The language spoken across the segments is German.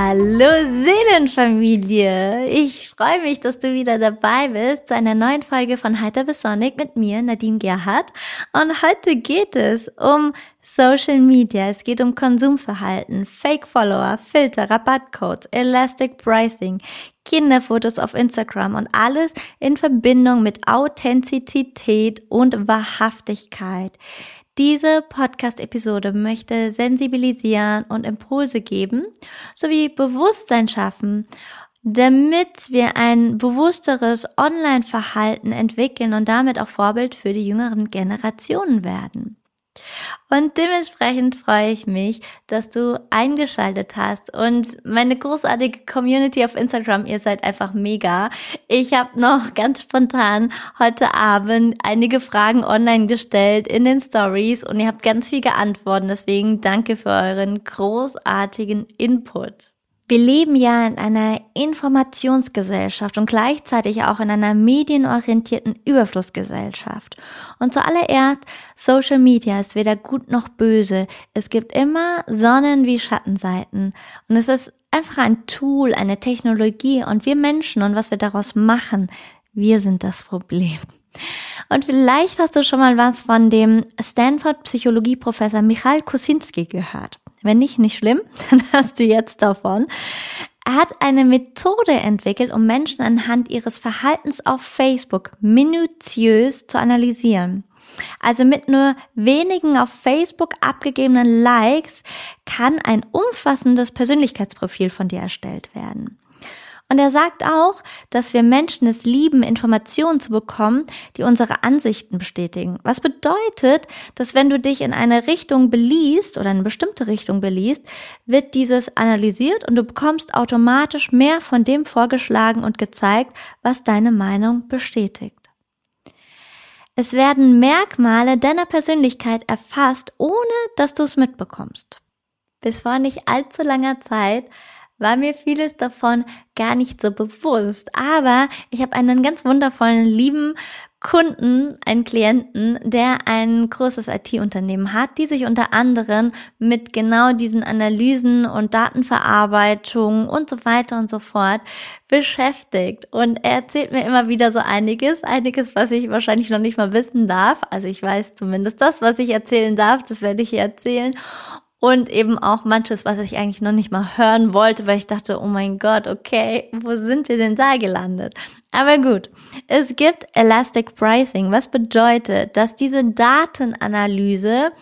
Hallo Seelenfamilie! Ich freue mich, dass du wieder dabei bist zu einer neuen Folge von Heiter bis Sonic mit mir, Nadine Gerhardt. Und heute geht es um Social Media. Es geht um Konsumverhalten, Fake Follower, Filter, Rabattcodes, Elastic Pricing, Kinderfotos auf Instagram und alles in Verbindung mit Authentizität und Wahrhaftigkeit. Diese Podcast-Episode möchte sensibilisieren und Impulse geben, sowie Bewusstsein schaffen, damit wir ein bewussteres Online-Verhalten entwickeln und damit auch Vorbild für die jüngeren Generationen werden. Und dementsprechend freue ich mich, dass du eingeschaltet hast und meine großartige Community auf Instagram, ihr seid einfach mega. Ich habe noch ganz spontan heute Abend einige Fragen online gestellt in den Stories und ihr habt ganz viel geantwortet. Deswegen danke für euren großartigen Input. Wir leben ja in einer Informationsgesellschaft und gleichzeitig auch in einer medienorientierten Überflussgesellschaft. Und zuallererst, Social Media ist weder gut noch böse. Es gibt immer Sonnen- wie Schattenseiten. Und es ist einfach ein Tool, eine Technologie und wir Menschen und was wir daraus machen, wir sind das Problem. Und vielleicht hast du schon mal was von dem Stanford Psychologieprofessor Michael Kosinski gehört. Wenn nicht, nicht schlimm, dann hörst du jetzt davon. Er hat eine Methode entwickelt, um Menschen anhand ihres Verhaltens auf Facebook minutiös zu analysieren. Also mit nur wenigen auf Facebook abgegebenen Likes kann ein umfassendes Persönlichkeitsprofil von dir erstellt werden. Und er sagt auch, dass wir Menschen es lieben, Informationen zu bekommen, die unsere Ansichten bestätigen. Was bedeutet, dass wenn du dich in eine Richtung beliest oder eine bestimmte Richtung beliest, wird dieses analysiert und du bekommst automatisch mehr von dem vorgeschlagen und gezeigt, was deine Meinung bestätigt. Es werden Merkmale deiner Persönlichkeit erfasst, ohne dass du es mitbekommst. Bis vor nicht allzu langer Zeit war mir vieles davon gar nicht so bewusst. Aber ich habe einen ganz wundervollen, lieben Kunden, einen Klienten, der ein großes IT-Unternehmen hat, die sich unter anderem mit genau diesen Analysen und Datenverarbeitung und so weiter und so fort beschäftigt. Und er erzählt mir immer wieder so einiges, einiges, was ich wahrscheinlich noch nicht mal wissen darf. Also ich weiß zumindest das, was ich erzählen darf, das werde ich hier erzählen und eben auch manches, was ich eigentlich noch nicht mal hören wollte, weil ich dachte, oh mein Gott, okay, wo sind wir denn da gelandet? Aber gut, es gibt Elastic Pricing, was bedeutet, dass diese Datenanalyse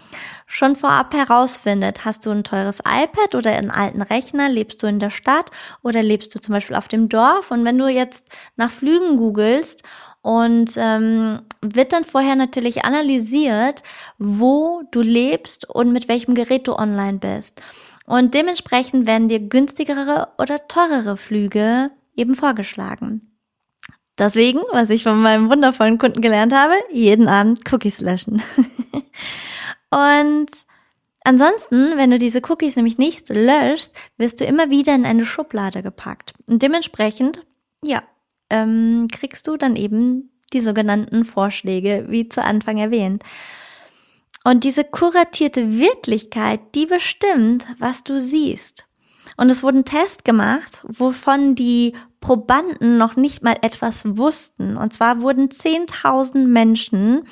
schon vorab herausfindet, hast du ein teures iPad oder einen alten Rechner, lebst du in der Stadt oder lebst du zum Beispiel auf dem Dorf und wenn du jetzt nach Flügen googelst und ähm, wird dann vorher natürlich analysiert, wo du lebst und mit welchem Gerät du online bist. Und dementsprechend werden dir günstigere oder teurere Flüge eben vorgeschlagen. Deswegen, was ich von meinem wundervollen Kunden gelernt habe, jeden Abend Cookies löschen. und Ansonsten, wenn du diese Cookies nämlich nicht löschst, wirst du immer wieder in eine Schublade gepackt. Und dementsprechend, ja, ähm, kriegst du dann eben die sogenannten Vorschläge, wie zu Anfang erwähnt. Und diese kuratierte Wirklichkeit, die bestimmt, was du siehst. Und es wurden Tests gemacht, wovon die Probanden noch nicht mal etwas wussten. Und zwar wurden 10.000 Menschen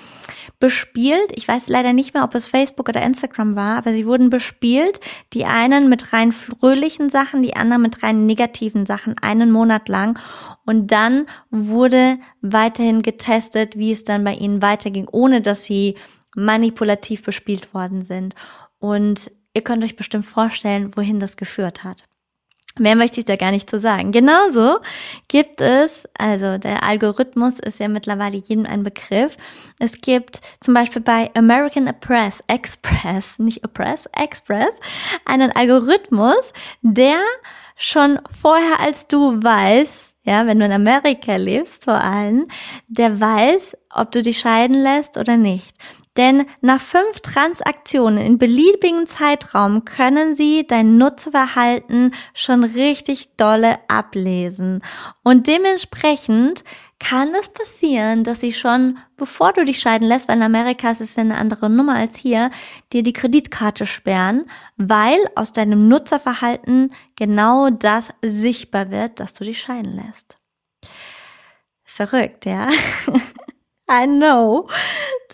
bespielt. Ich weiß leider nicht mehr, ob es Facebook oder Instagram war, aber sie wurden bespielt. Die einen mit rein fröhlichen Sachen, die anderen mit rein negativen Sachen, einen Monat lang. Und dann wurde weiterhin getestet, wie es dann bei ihnen weiterging, ohne dass sie manipulativ bespielt worden sind. Und ihr könnt euch bestimmt vorstellen, wohin das geführt hat. Mehr möchte ich da gar nicht zu sagen. Genauso gibt es, also der Algorithmus ist ja mittlerweile jedem ein Begriff. Es gibt zum Beispiel bei American Express, Express, nicht Oppress, Express, einen Algorithmus, der schon vorher als du weiß, ja, wenn du in Amerika lebst vor allem, der weiß, ob du dich scheiden lässt oder nicht. Denn nach fünf Transaktionen in beliebigen Zeitraum können sie dein Nutzverhalten schon richtig dolle ablesen. Und dementsprechend kann es passieren, dass sie schon, bevor du dich scheiden lässt, weil in Amerika ist es eine andere Nummer als hier, dir die Kreditkarte sperren, weil aus deinem Nutzerverhalten genau das sichtbar wird, dass du dich scheiden lässt. Verrückt, ja? I know.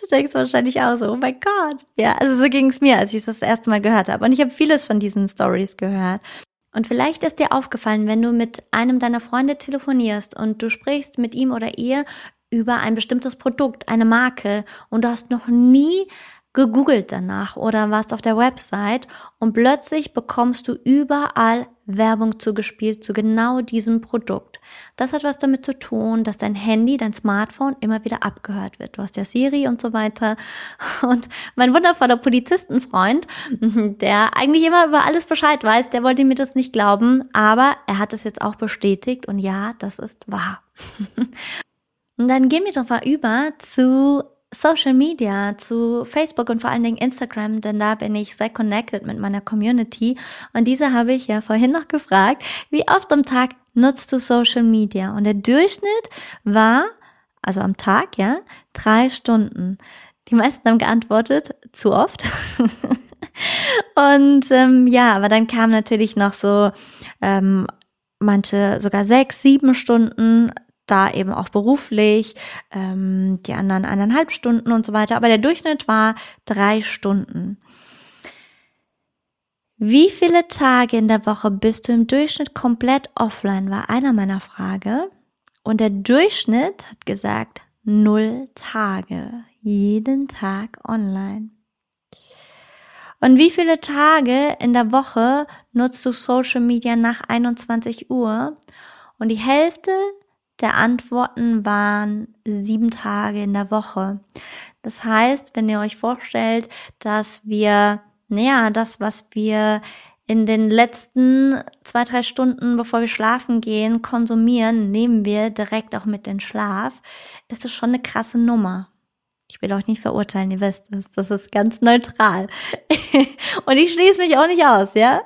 Du denkst wahrscheinlich auch so, oh mein Gott. Ja, also so ging es mir, als ich das erste Mal gehört habe. Und ich habe vieles von diesen Stories gehört. Und vielleicht ist dir aufgefallen, wenn du mit einem deiner Freunde telefonierst und du sprichst mit ihm oder ihr über ein bestimmtes Produkt, eine Marke und du hast noch nie gegoogelt danach oder warst auf der Website und plötzlich bekommst du überall Werbung zugespielt zu genau diesem Produkt. Das hat was damit zu tun, dass dein Handy, dein Smartphone immer wieder abgehört wird. Du hast ja Siri und so weiter. Und mein wundervoller Polizistenfreund, der eigentlich immer über alles Bescheid weiß, der wollte mir das nicht glauben, aber er hat es jetzt auch bestätigt und ja, das ist wahr. Und dann gehen wir doch mal über zu Social Media, zu Facebook und vor allen Dingen Instagram, denn da bin ich sehr connected mit meiner Community. Und diese habe ich ja vorhin noch gefragt, wie oft am Tag nutzt du Social Media? Und der Durchschnitt war, also am Tag, ja, drei Stunden. Die meisten haben geantwortet, zu oft. und ähm, ja, aber dann kam natürlich noch so ähm, manche sogar sechs, sieben Stunden, da eben auch beruflich, ähm, die anderen eineinhalb Stunden und so weiter. Aber der Durchschnitt war drei Stunden. Wie viele Tage in der Woche bist du im Durchschnitt komplett offline, war einer meiner Frage. Und der Durchschnitt hat gesagt, null Tage. Jeden Tag online. Und wie viele Tage in der Woche nutzt du Social Media nach 21 Uhr? Und die Hälfte der Antworten waren sieben Tage in der Woche. Das heißt, wenn ihr euch vorstellt, dass wir, naja, das, was wir in den letzten zwei, drei Stunden, bevor wir schlafen gehen, konsumieren, nehmen wir direkt auch mit den Schlaf, ist es schon eine krasse Nummer. Ich will euch nicht verurteilen, ihr wisst es, das ist ganz neutral. Und ich schließe mich auch nicht aus, ja?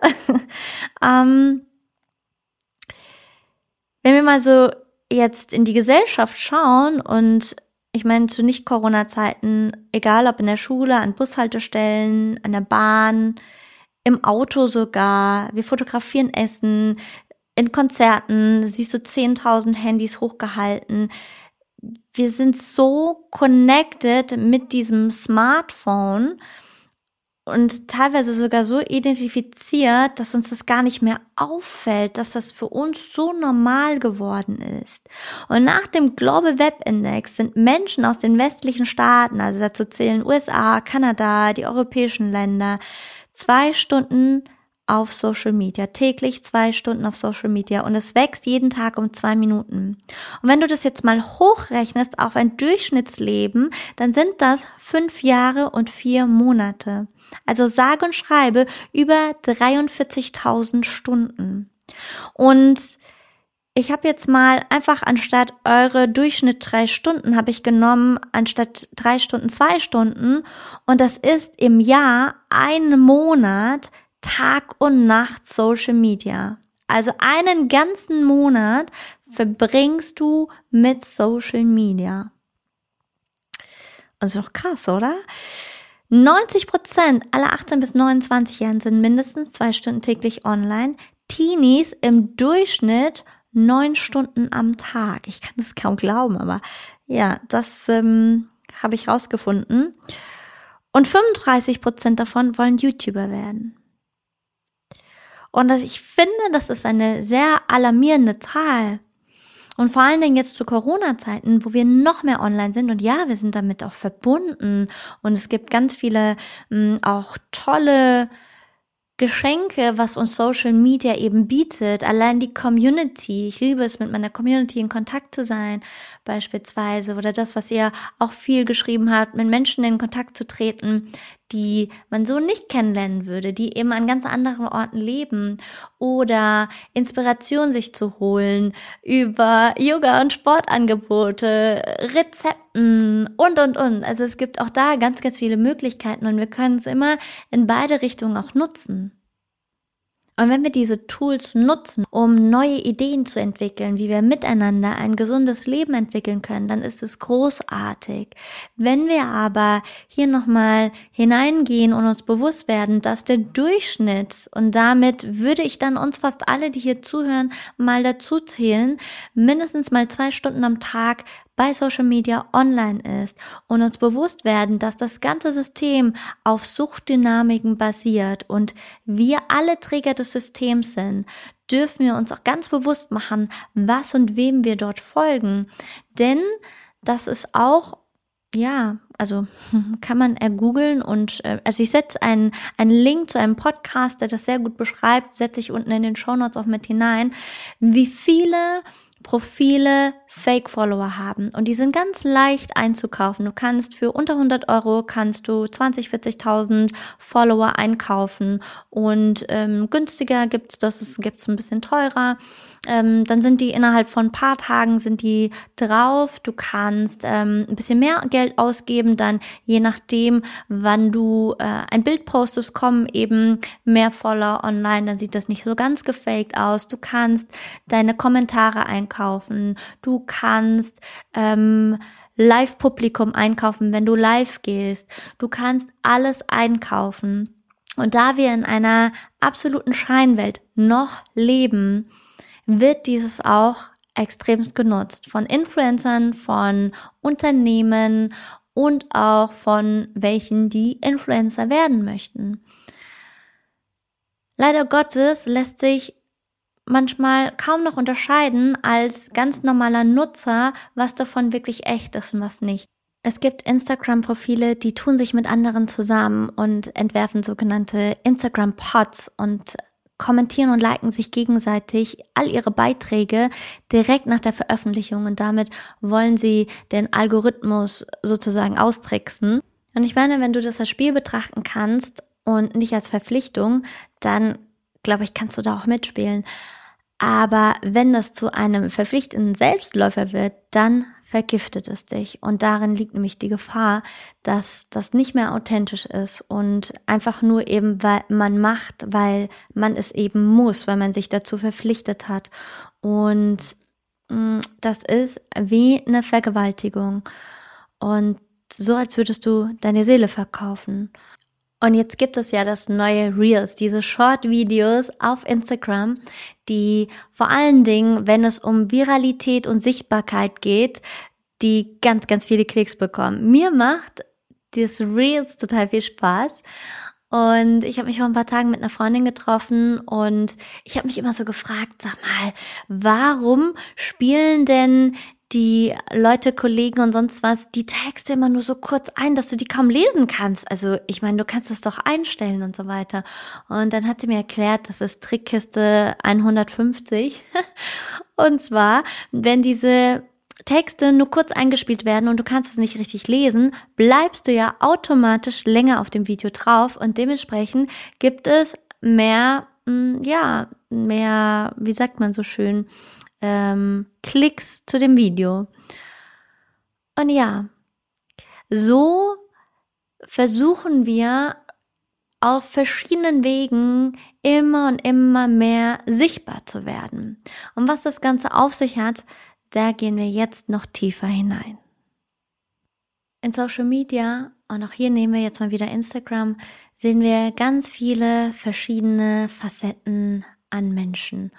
ähm, wenn wir mal so jetzt in die Gesellschaft schauen und ich meine, zu Nicht-Corona-Zeiten, egal ob in der Schule, an Bushaltestellen, an der Bahn, im Auto sogar, wir fotografieren Essen, in Konzerten siehst du 10.000 Handys hochgehalten. Wir sind so connected mit diesem Smartphone und teilweise sogar so identifiziert, dass uns das gar nicht mehr auffällt, dass das für uns so normal geworden ist. Und nach dem Global Web Index sind Menschen aus den westlichen Staaten, also dazu zählen USA, Kanada, die europäischen Länder, zwei Stunden auf Social Media, täglich zwei Stunden auf Social Media und es wächst jeden Tag um zwei Minuten. Und wenn du das jetzt mal hochrechnest auf ein Durchschnittsleben, dann sind das fünf Jahre und vier Monate. Also sage und schreibe über 43.000 Stunden. Und ich habe jetzt mal einfach anstatt eure Durchschnitt drei Stunden habe ich genommen, anstatt drei Stunden zwei Stunden. Und das ist im Jahr ein Monat Tag und Nacht Social Media. Also einen ganzen Monat verbringst du mit Social Media. Und ist doch krass, oder? 90 Prozent aller 18 bis 29 Jahren sind mindestens zwei Stunden täglich online. Teenies im Durchschnitt neun Stunden am Tag. Ich kann das kaum glauben, aber ja, das ähm, habe ich rausgefunden. Und 35 Prozent davon wollen YouTuber werden. Und ich finde, das ist eine sehr alarmierende Zahl. Und vor allen Dingen jetzt zu Corona-Zeiten, wo wir noch mehr online sind. Und ja, wir sind damit auch verbunden. Und es gibt ganz viele mh, hm, auch tolle Geschenke, was uns Social Media eben bietet, allein die Community. Ich liebe es, mit meiner Community in Kontakt zu sein, beispielsweise, oder das, was ihr auch viel geschrieben habt, mit Menschen in Kontakt zu treten, die man so nicht kennenlernen würde, die eben an ganz anderen Orten leben oder Inspiration sich zu holen über Yoga und Sportangebote, Rezepten und, und, und. Also es gibt auch da ganz, ganz viele Möglichkeiten und wir können es immer in beide Richtungen auch nutzen. Und wenn wir diese Tools nutzen, um neue Ideen zu entwickeln, wie wir miteinander ein gesundes Leben entwickeln können, dann ist es großartig. Wenn wir aber hier nochmal hineingehen und uns bewusst werden, dass der Durchschnitt, und damit würde ich dann uns fast alle, die hier zuhören, mal dazu zählen, mindestens mal zwei Stunden am Tag bei Social Media online ist und uns bewusst werden, dass das ganze System auf Suchtdynamiken basiert und wir alle Träger des Systems sind, dürfen wir uns auch ganz bewusst machen, was und wem wir dort folgen. Denn das ist auch ja, also kann man ergoogeln und äh, also ich setze einen, einen Link zu einem Podcast, der das sehr gut beschreibt, setze ich unten in den Show Notes auch mit hinein, wie viele Profile Fake-Follower haben und die sind ganz leicht einzukaufen. Du kannst für unter 100 Euro kannst du 20, 40.000 Follower einkaufen und ähm, günstiger gibt's das, es gibt's ein bisschen teurer. Ähm, dann sind die innerhalb von ein paar Tagen sind die drauf. Du kannst ähm, ein bisschen mehr Geld ausgeben, dann je nachdem, wann du äh, ein Bild postest, kommen eben mehr Follower online. Dann sieht das nicht so ganz gefaked aus. Du kannst deine Kommentare einkaufen. Du kannst ähm, Live-Publikum einkaufen, wenn du live gehst. Du kannst alles einkaufen. Und da wir in einer absoluten Scheinwelt noch leben, wird dieses auch extremst genutzt von Influencern, von Unternehmen und auch von welchen, die Influencer werden möchten. Leider Gottes lässt sich manchmal kaum noch unterscheiden als ganz normaler Nutzer, was davon wirklich echt ist und was nicht. Es gibt Instagram-Profile, die tun sich mit anderen zusammen und entwerfen sogenannte Instagram-Pods und kommentieren und liken sich gegenseitig all ihre Beiträge direkt nach der Veröffentlichung und damit wollen sie den Algorithmus sozusagen austricksen. Und ich meine, wenn du das als Spiel betrachten kannst und nicht als Verpflichtung, dann glaube ich, kannst du da auch mitspielen. Aber wenn das zu einem verpflichtenden Selbstläufer wird, dann vergiftet es dich. Und darin liegt nämlich die Gefahr, dass das nicht mehr authentisch ist und einfach nur eben, weil man macht, weil man es eben muss, weil man sich dazu verpflichtet hat. Und mm, das ist wie eine Vergewaltigung. Und so, als würdest du deine Seele verkaufen. Und jetzt gibt es ja das neue Reels, diese Short-Videos auf Instagram, die vor allen Dingen, wenn es um Viralität und Sichtbarkeit geht, die ganz, ganz viele Klicks bekommen. Mir macht das Reels total viel Spaß. Und ich habe mich vor ein paar Tagen mit einer Freundin getroffen und ich habe mich immer so gefragt, sag mal, warum spielen denn die Leute, Kollegen und sonst was, die Texte immer nur so kurz ein, dass du die kaum lesen kannst. Also ich meine, du kannst das doch einstellen und so weiter. Und dann hat sie mir erklärt, das ist Trickkiste 150. und zwar, wenn diese Texte nur kurz eingespielt werden und du kannst es nicht richtig lesen, bleibst du ja automatisch länger auf dem Video drauf und dementsprechend gibt es mehr, mm, ja, mehr, wie sagt man so schön, ähm, Klicks zu dem Video. Und ja, so versuchen wir auf verschiedenen Wegen immer und immer mehr sichtbar zu werden. Und was das Ganze auf sich hat, da gehen wir jetzt noch tiefer hinein. In Social Media, und auch hier nehmen wir jetzt mal wieder Instagram, sehen wir ganz viele verschiedene Facetten an Menschen.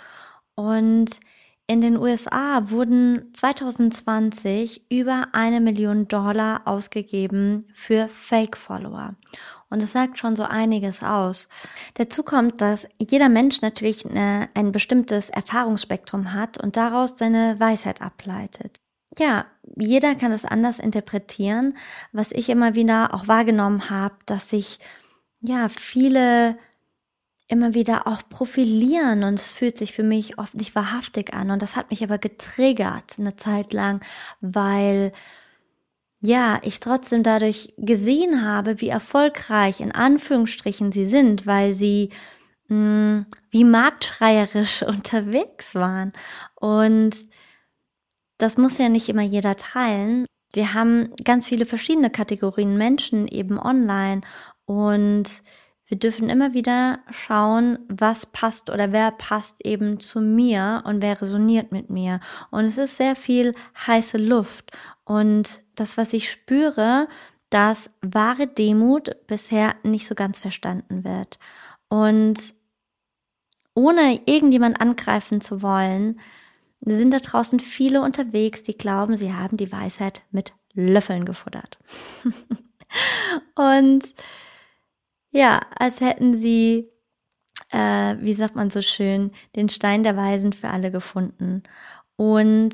Und in den USA wurden 2020 über eine Million Dollar ausgegeben für Fake-Follower. Und das sagt schon so einiges aus. Dazu kommt, dass jeder Mensch natürlich eine, ein bestimmtes Erfahrungsspektrum hat und daraus seine Weisheit ableitet. Ja, jeder kann es anders interpretieren. Was ich immer wieder auch wahrgenommen habe, dass sich ja viele immer wieder auch profilieren und es fühlt sich für mich oft nicht wahrhaftig an und das hat mich aber getriggert eine Zeit lang, weil ja, ich trotzdem dadurch gesehen habe, wie erfolgreich in Anführungsstrichen sie sind, weil sie mh, hm, wie marktschreierisch unterwegs waren. Und das muss ja nicht immer jeder teilen. Wir haben ganz viele verschiedene Kategorien Menschen eben online und wir dürfen immer wieder schauen, was passt oder wer passt eben zu mir und wer resoniert mit mir. Und es ist sehr viel heiße Luft. Und das, was ich spüre, dass wahre Demut bisher nicht so ganz verstanden wird. Und ohne irgendjemand angreifen zu wollen, sind da draußen viele unterwegs, die glauben, sie haben die Weisheit mit Löffeln gefuttert. und ja, als hätten sie, äh, wie sagt man so schön, den Stein der Weisen für alle gefunden. Und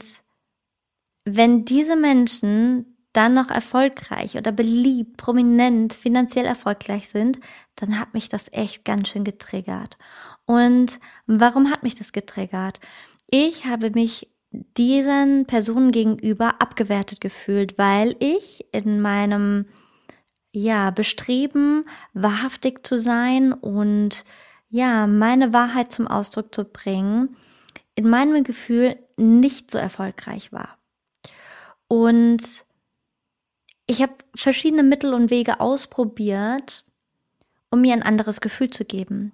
wenn diese Menschen dann noch erfolgreich oder beliebt, prominent, finanziell erfolgreich sind, dann hat mich das echt ganz schön getriggert. Und warum hat mich das getriggert? Ich habe mich diesen Personen gegenüber abgewertet gefühlt, weil ich in meinem ja, Bestreben, wahrhaftig zu sein und ja, meine Wahrheit zum Ausdruck zu bringen, in meinem Gefühl nicht so erfolgreich war. Und ich habe verschiedene Mittel und Wege ausprobiert, um mir ein anderes Gefühl zu geben.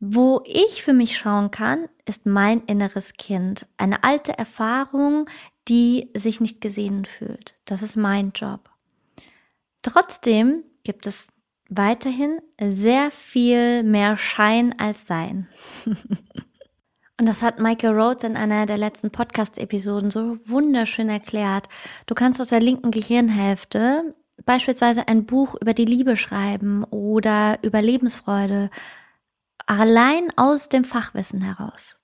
Wo ich für mich schauen kann, ist mein inneres Kind. Eine alte Erfahrung, die sich nicht gesehen fühlt. Das ist mein Job. Trotzdem gibt es weiterhin sehr viel mehr Schein als Sein. Und das hat Michael Rhodes in einer der letzten Podcast-Episoden so wunderschön erklärt. Du kannst aus der linken Gehirnhälfte beispielsweise ein Buch über die Liebe schreiben oder über Lebensfreude, allein aus dem Fachwissen heraus.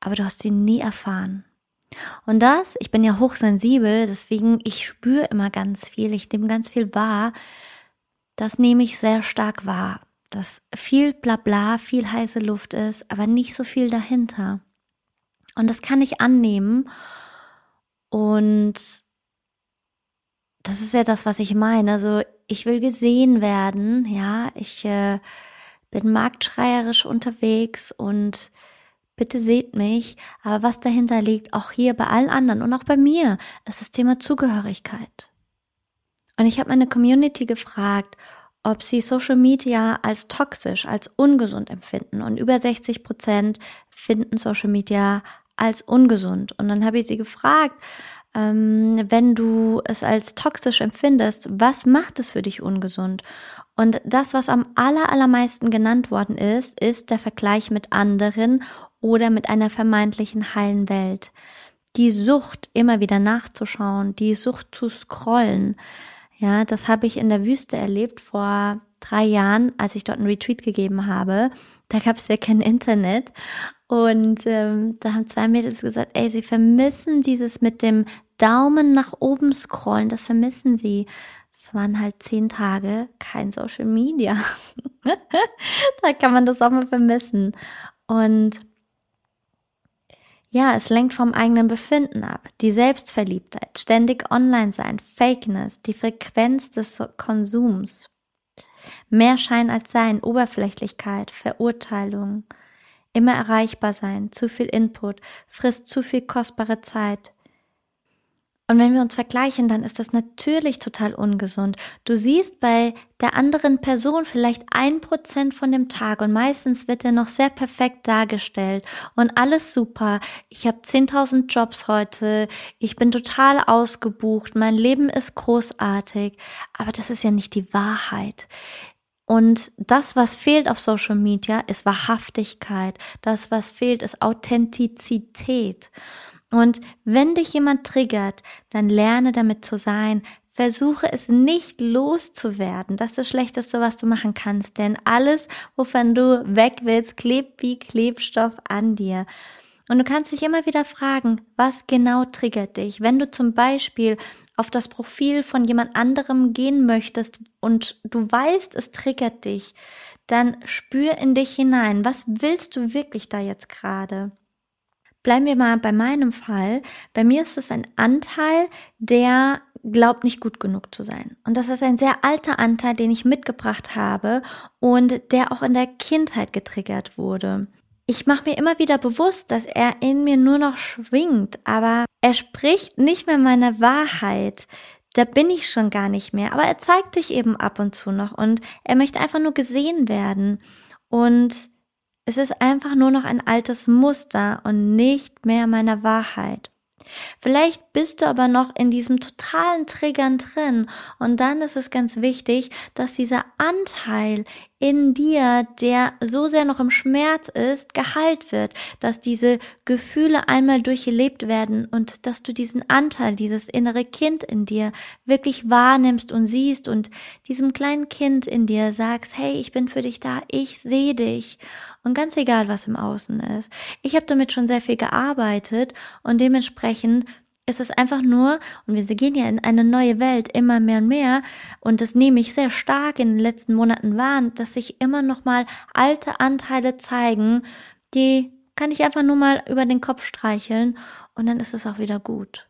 Aber du hast sie nie erfahren. Und das, ich bin ja hochsensibel, deswegen ich spüre immer ganz viel, ich nehme ganz viel wahr. Das nehme ich sehr stark wahr, dass viel Blabla, viel heiße Luft ist, aber nicht so viel dahinter. Und das kann ich annehmen. Und das ist ja das, was ich meine. Also ich will gesehen werden, ja, ich äh, bin marktschreierisch unterwegs und bitte seht mich. Aber was dahinter liegt, auch hier bei allen anderen und auch bei mir, ist das Thema Zugehörigkeit. Und ich habe meine Community gefragt, ob sie Social Media als toxisch, als ungesund empfinden. Und über 60 Prozent finden Social Media als ungesund. Und dann habe ich sie gefragt, ähm, wenn du es als toxisch empfindest, was macht es für dich ungesund? Und das, was am aller, allermeisten genannt worden ist, ist der Vergleich mit anderen oder mit einer vermeintlichen heilen Welt. Die Sucht, immer wieder nachzuschauen, die Sucht zu scrollen. Ja, das habe ich in der Wüste erlebt vor drei Jahren, als ich dort einen Retreat gegeben habe. Da gab es ja kein Internet. Und ähm, da haben zwei Mädels gesagt, ey, sie vermissen dieses mit dem Daumen nach oben scrollen, das vermissen sie. Es waren halt zehn Tage kein Social Media. da kann man das auch mal vermissen. Und ja, es lenkt vom eigenen Befinden ab. Die Selbstverliebtheit, ständig online sein, Fakeness, die Frequenz des Konsums. Mehr Schein als Sein, Oberflächlichkeit, Verurteilung, immer erreichbar sein, zu viel Input, frisst zu viel kostbare Zeit, und wenn wir uns vergleichen, dann ist das natürlich total ungesund. Du siehst bei der anderen Person vielleicht ein Prozent von dem Tag und meistens wird er noch sehr perfekt dargestellt und alles super. Ich habe 10.000 Jobs heute, ich bin total ausgebucht, mein Leben ist großartig, aber das ist ja nicht die Wahrheit. Und das, was fehlt auf Social Media, ist Wahrhaftigkeit. Das, was fehlt, ist Authentizität. Und wenn dich jemand triggert, dann lerne damit zu sein. Versuche es nicht loszuwerden. Das ist das Schlechteste, was du machen kannst. Denn alles, wovon du weg willst, klebt wie Klebstoff an dir. Und du kannst dich immer wieder fragen, was genau triggert dich? Wenn du zum Beispiel auf das Profil von jemand anderem gehen möchtest und du weißt, es triggert dich, dann spür in dich hinein. Was willst du wirklich da jetzt gerade? Bleiben wir mal bei meinem Fall. Bei mir ist es ein Anteil, der glaubt nicht gut genug zu sein. Und das ist ein sehr alter Anteil, den ich mitgebracht habe und der auch in der Kindheit getriggert wurde. Ich mache mir immer wieder bewusst, dass er in mir nur noch schwingt, aber er spricht nicht mehr meine Wahrheit. Da bin ich schon gar nicht mehr. Aber er zeigt sich eben ab und zu noch und er möchte einfach nur gesehen werden. Und es ist einfach nur noch ein altes Muster und nicht mehr meiner Wahrheit. Vielleicht bist du aber noch in diesem totalen Triggern drin und dann ist es ganz wichtig, dass dieser Anteil in dir, der so sehr noch im Schmerz ist, geheilt wird, dass diese Gefühle einmal durchlebt werden und dass du diesen Anteil, dieses innere Kind in dir wirklich wahrnimmst und siehst und diesem kleinen Kind in dir sagst, hey, ich bin für dich da, ich sehe dich und ganz egal, was im Außen ist. Ich habe damit schon sehr viel gearbeitet und dementsprechend ist es einfach nur, und wir gehen ja in eine neue Welt immer mehr und mehr, und das nehme ich sehr stark in den letzten Monaten wahr, dass sich immer noch mal alte Anteile zeigen, die kann ich einfach nur mal über den Kopf streicheln und dann ist es auch wieder gut.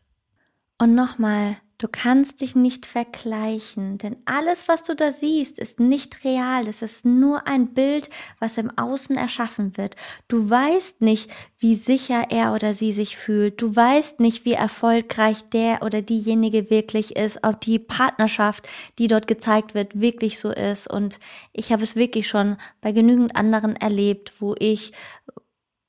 Und nochmal, Du kannst dich nicht vergleichen, denn alles, was du da siehst, ist nicht real. Es ist nur ein Bild, was im Außen erschaffen wird. Du weißt nicht, wie sicher er oder sie sich fühlt. Du weißt nicht, wie erfolgreich der oder diejenige wirklich ist, ob die Partnerschaft, die dort gezeigt wird, wirklich so ist. Und ich habe es wirklich schon bei genügend anderen erlebt, wo ich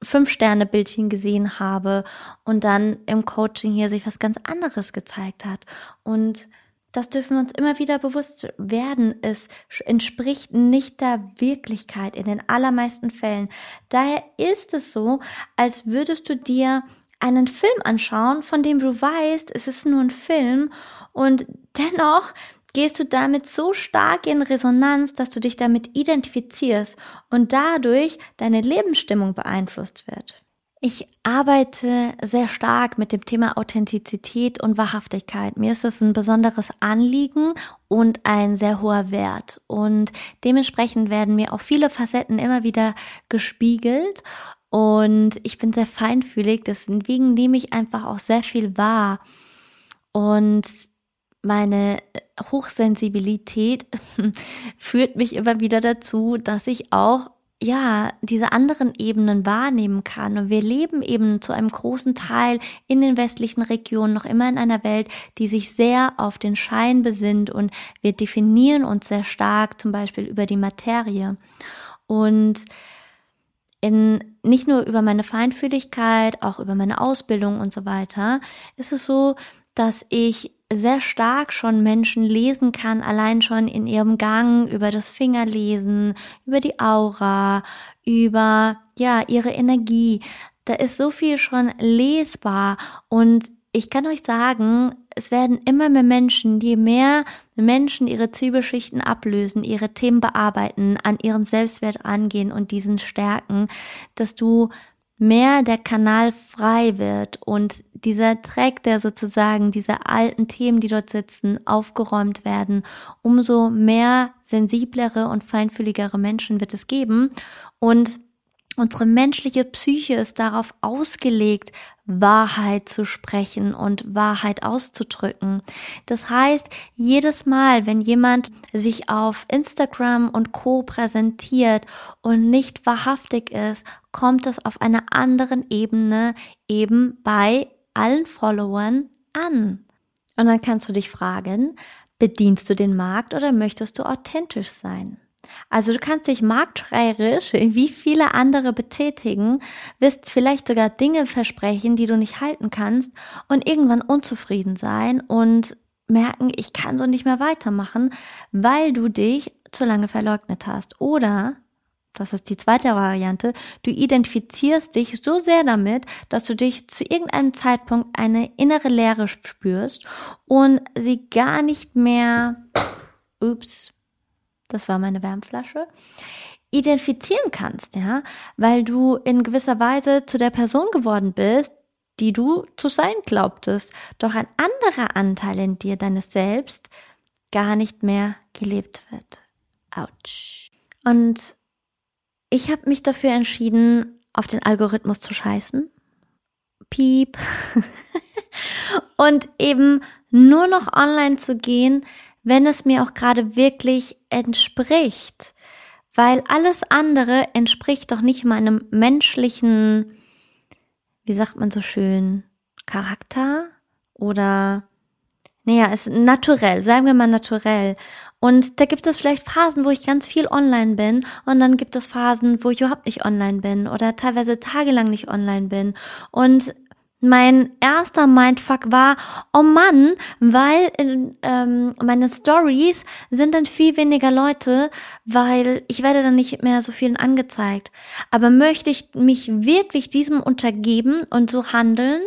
Fünf-Sterne-Bildchen gesehen habe und dann im Coaching hier sich was ganz anderes gezeigt hat. Und das dürfen wir uns immer wieder bewusst werden. Es entspricht nicht der Wirklichkeit in den allermeisten Fällen. Daher ist es so, als würdest du dir einen Film anschauen, von dem du weißt, es ist nur ein Film und dennoch gehst du damit so stark in Resonanz, dass du dich damit identifizierst und dadurch deine Lebensstimmung beeinflusst wird. Ich arbeite sehr stark mit dem Thema Authentizität und Wahrhaftigkeit. Mir ist es ein besonderes Anliegen und ein sehr hoher Wert. Und dementsprechend werden mir auch viele Facetten immer wieder gespiegelt. Und ich bin sehr feinfühlig, deswegen nehme ich einfach auch sehr viel wahr. Und meine Hochsensibilität führt mich immer wieder dazu, dass ich auch ja, diese anderen Ebenen wahrnehmen kann. Und wir leben eben zu einem großen Teil in den westlichen Regionen noch immer in einer Welt, die sich sehr auf den Schein besinnt und wir definieren uns sehr stark zum Beispiel über die Materie. Und in, nicht nur über meine Feinfühligkeit, auch über meine Ausbildung und so weiter, ist es so, dass ich sehr stark schon Menschen lesen kann, allein schon in ihrem Gang, über das Fingerlesen, über die Aura, über, ja, ihre Energie. Da ist so viel schon lesbar und ich kann euch sagen, es werden immer mehr Menschen, je mehr Menschen ihre Zwiebelschichten ablösen, ihre Themen bearbeiten, an ihren Selbstwert angehen und diesen stärken, dass du mehr der Kanal frei wird und dieser Dreck, der sozusagen diese alten Themen, die dort sitzen, aufgeräumt werden, umso mehr sensiblere und feinfühligere Menschen wird es geben und Unsere menschliche Psyche ist darauf ausgelegt, Wahrheit zu sprechen und Wahrheit auszudrücken. Das heißt, jedes Mal, wenn jemand sich auf Instagram und Co präsentiert und nicht wahrhaftig ist, kommt es auf einer anderen Ebene eben bei allen Followern an. Und dann kannst du dich fragen, bedienst du den Markt oder möchtest du authentisch sein? Also du kannst dich marktschreierisch wie viele andere betätigen, wirst vielleicht sogar Dinge versprechen, die du nicht halten kannst und irgendwann unzufrieden sein und merken, ich kann so nicht mehr weitermachen, weil du dich zu lange verleugnet hast. Oder, das ist die zweite Variante, du identifizierst dich so sehr damit, dass du dich zu irgendeinem Zeitpunkt eine innere Leere spürst und sie gar nicht mehr, ups, das war meine Wärmflasche, identifizieren kannst, ja, weil du in gewisser Weise zu der Person geworden bist, die du zu sein glaubtest, doch ein anderer Anteil in dir, deines Selbst, gar nicht mehr gelebt wird. Autsch. Und ich habe mich dafür entschieden, auf den Algorithmus zu scheißen. Piep. und eben nur noch online zu gehen, wenn es mir auch gerade wirklich entspricht. Weil alles andere entspricht doch nicht meinem menschlichen, wie sagt man so schön, Charakter oder naja, ist naturell, sagen wir mal naturell. Und da gibt es vielleicht Phasen, wo ich ganz viel online bin und dann gibt es Phasen, wo ich überhaupt nicht online bin oder teilweise tagelang nicht online bin. Und mein erster Mindfuck war, oh Mann, weil ähm, meine Stories sind dann viel weniger Leute, weil ich werde dann nicht mehr so vielen angezeigt. Aber möchte ich mich wirklich diesem untergeben und so handeln?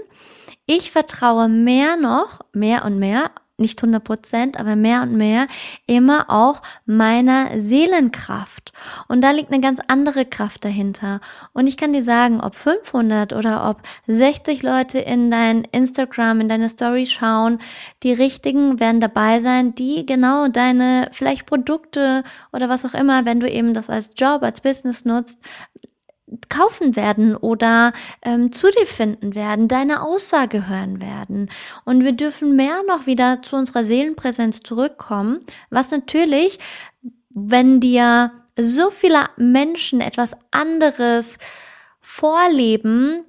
Ich vertraue mehr noch, mehr und mehr nicht 100 Prozent, aber mehr und mehr immer auch meiner Seelenkraft. Und da liegt eine ganz andere Kraft dahinter. Und ich kann dir sagen, ob 500 oder ob 60 Leute in dein Instagram, in deine Story schauen, die richtigen werden dabei sein, die genau deine vielleicht Produkte oder was auch immer, wenn du eben das als Job, als Business nutzt, kaufen werden oder ähm, zu dir finden werden, deine Aussage hören werden. Und wir dürfen mehr noch wieder zu unserer Seelenpräsenz zurückkommen, was natürlich, wenn dir so viele Menschen etwas anderes vorleben,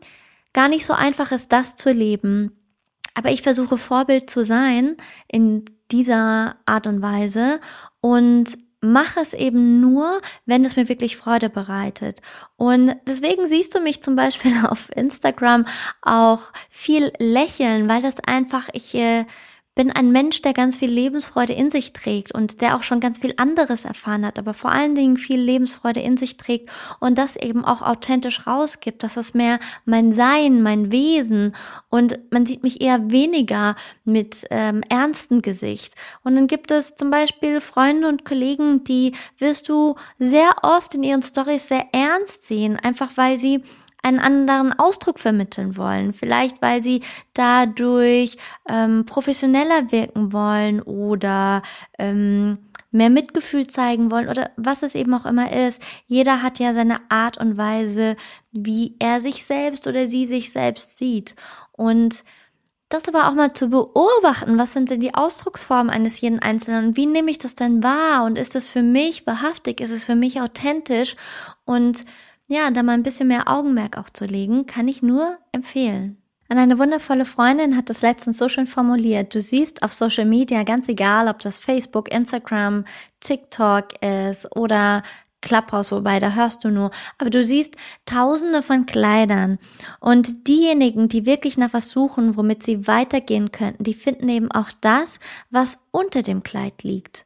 gar nicht so einfach ist, das zu leben. Aber ich versuche Vorbild zu sein in dieser Art und Weise und mache es eben nur, wenn es mir wirklich Freude bereitet. Und deswegen siehst du mich zum Beispiel auf Instagram auch viel lächeln, weil das einfach, ich äh, bin ein Mensch, der ganz viel Lebensfreude in sich trägt und der auch schon ganz viel anderes erfahren hat, aber vor allen Dingen viel Lebensfreude in sich trägt und das eben auch authentisch rausgibt. Das ist mehr mein Sein, mein Wesen und man sieht mich eher weniger mit ähm, ernstem Gesicht. Und dann gibt es zum Beispiel Freunde und Kollegen, die wirst du sehr oft in ihren Stories sehr ernst sehen, einfach weil sie einen anderen Ausdruck vermitteln wollen. Vielleicht, weil sie dadurch ähm, professioneller wirken wollen oder ähm, mehr Mitgefühl zeigen wollen oder was es eben auch immer ist. Jeder hat ja seine Art und Weise, wie er sich selbst oder sie sich selbst sieht. Und das aber auch mal zu beobachten, was sind denn die Ausdrucksformen eines jeden Einzelnen und wie nehme ich das denn wahr und ist es für mich wahrhaftig, ist es für mich authentisch und ja, da mal ein bisschen mehr Augenmerk auch zu legen, kann ich nur empfehlen. Und eine wundervolle Freundin hat das letztens so schön formuliert. Du siehst auf Social Media, ganz egal, ob das Facebook, Instagram, TikTok ist oder Clubhouse, wobei da hörst du nur, aber du siehst tausende von Kleidern und diejenigen, die wirklich nach was suchen, womit sie weitergehen könnten, die finden eben auch das, was unter dem Kleid liegt.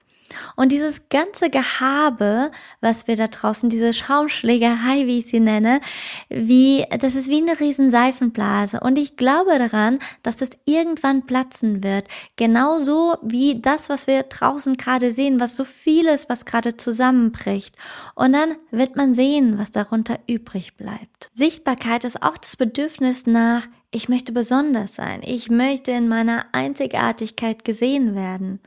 Und dieses ganze Gehabe, was wir da draußen, diese Schaumschlägerei, wie ich sie nenne, wie, das ist wie eine riesen Seifenblase. Und ich glaube daran, dass das irgendwann platzen wird. Genauso wie das, was wir draußen gerade sehen, was so vieles, was gerade zusammenbricht. Und dann wird man sehen, was darunter übrig bleibt. Sichtbarkeit ist auch das Bedürfnis nach ich möchte besonders sein. Ich möchte in meiner Einzigartigkeit gesehen werden.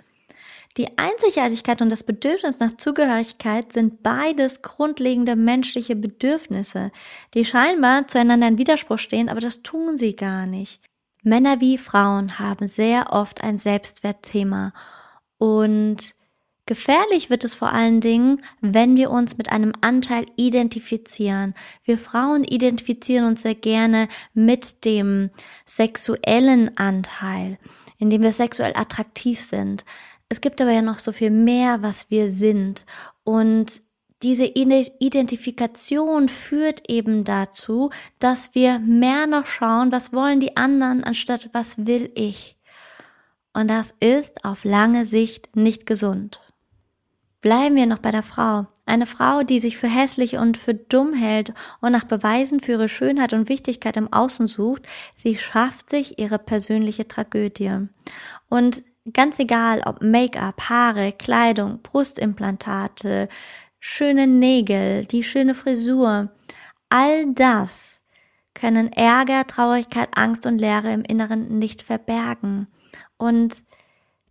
Die Einzigartigkeit und das Bedürfnis nach Zugehörigkeit sind beides grundlegende menschliche Bedürfnisse, die scheinbar zueinander in Widerspruch stehen, aber das tun sie gar nicht. Männer wie Frauen haben sehr oft ein Selbstwertthema und Gefährlich wird es vor allen Dingen, wenn wir uns mit einem Anteil identifizieren. Wir Frauen identifizieren uns sehr gerne mit dem sexuellen Anteil, indem wir sexuell attraktiv sind. Es gibt aber ja noch so viel mehr, was wir sind. Und diese Identifikation führt eben dazu, dass wir mehr noch schauen, was wollen die anderen, anstatt was will ich. Und das ist auf lange Sicht nicht gesund. Bleiben wir noch bei der Frau. Eine Frau, die sich für hässlich und für dumm hält und nach Beweisen für ihre Schönheit und Wichtigkeit im Außen sucht, sie schafft sich ihre persönliche Tragödie. Und Ganz egal, ob Make-up, Haare, Kleidung, Brustimplantate, schöne Nägel, die schöne Frisur, all das können Ärger, Traurigkeit, Angst und Leere im Inneren nicht verbergen. Und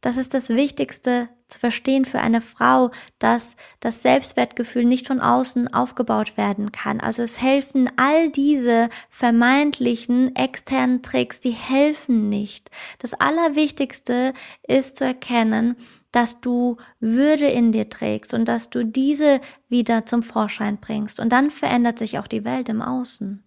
das ist das Wichtigste, zu verstehen für eine Frau, dass das Selbstwertgefühl nicht von außen aufgebaut werden kann. Also es helfen all diese vermeintlichen externen Tricks, die helfen nicht. Das Allerwichtigste ist zu erkennen, dass du Würde in dir trägst und dass du diese wieder zum Vorschein bringst. Und dann verändert sich auch die Welt im Außen.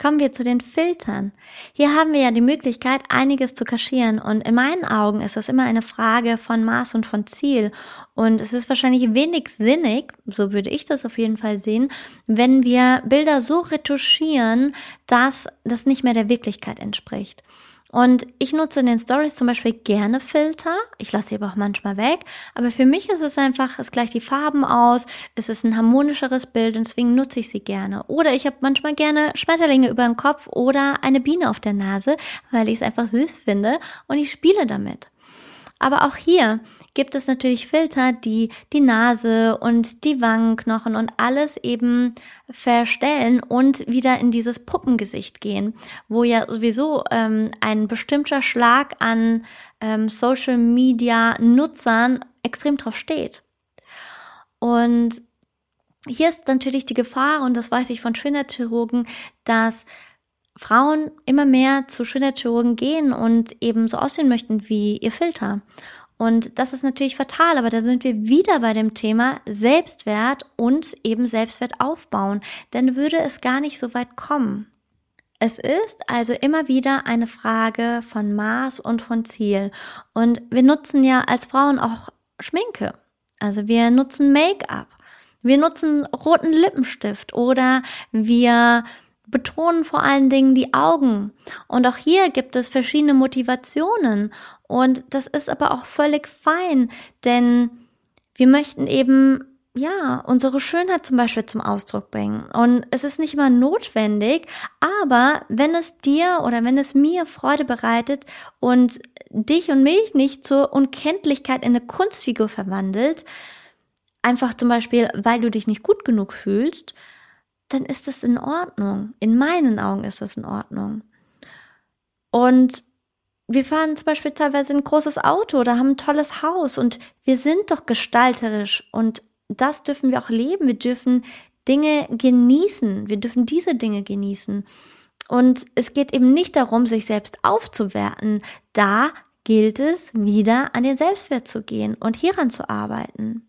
Kommen wir zu den Filtern. Hier haben wir ja die Möglichkeit, einiges zu kaschieren und in meinen Augen ist das immer eine Frage von Maß und von Ziel und es ist wahrscheinlich wenig sinnig, so würde ich das auf jeden Fall sehen, wenn wir Bilder so retuschieren, dass das nicht mehr der Wirklichkeit entspricht. Und ich nutze in den Stories zum Beispiel gerne Filter. Ich lasse sie aber auch manchmal weg. Aber für mich ist es einfach, es gleicht die Farben aus, es ist ein harmonischeres Bild und deswegen nutze ich sie gerne. Oder ich habe manchmal gerne Schmetterlinge über dem Kopf oder eine Biene auf der Nase, weil ich es einfach süß finde und ich spiele damit. Aber auch hier gibt es natürlich Filter, die die Nase und die Wangenknochen und alles eben verstellen und wieder in dieses Puppengesicht gehen, wo ja sowieso ähm, ein bestimmter Schlag an ähm, Social Media Nutzern extrem drauf steht. Und hier ist natürlich die Gefahr, und das weiß ich von Schönheitschirurgen, dass Frauen immer mehr zu Schönheitschirurgen gehen und eben so aussehen möchten wie ihr Filter. Und das ist natürlich fatal, aber da sind wir wieder bei dem Thema Selbstwert und eben Selbstwert aufbauen. Denn würde es gar nicht so weit kommen. Es ist also immer wieder eine Frage von Maß und von Ziel. Und wir nutzen ja als Frauen auch Schminke. Also wir nutzen Make-up. Wir nutzen roten Lippenstift oder wir betonen vor allen Dingen die Augen. Und auch hier gibt es verschiedene Motivationen. Und das ist aber auch völlig fein, denn wir möchten eben ja, unsere Schönheit zum Beispiel zum Ausdruck bringen. Und es ist nicht immer notwendig, aber wenn es dir oder wenn es mir Freude bereitet und dich und mich nicht zur Unkenntlichkeit in eine Kunstfigur verwandelt, einfach zum Beispiel, weil du dich nicht gut genug fühlst, dann ist das in Ordnung. In meinen Augen ist das in Ordnung. Und wir fahren zum Beispiel teilweise ein großes Auto oder haben ein tolles Haus und wir sind doch gestalterisch und das dürfen wir auch leben. Wir dürfen Dinge genießen. Wir dürfen diese Dinge genießen. Und es geht eben nicht darum, sich selbst aufzuwerten. Da gilt es, wieder an den Selbstwert zu gehen und hieran zu arbeiten.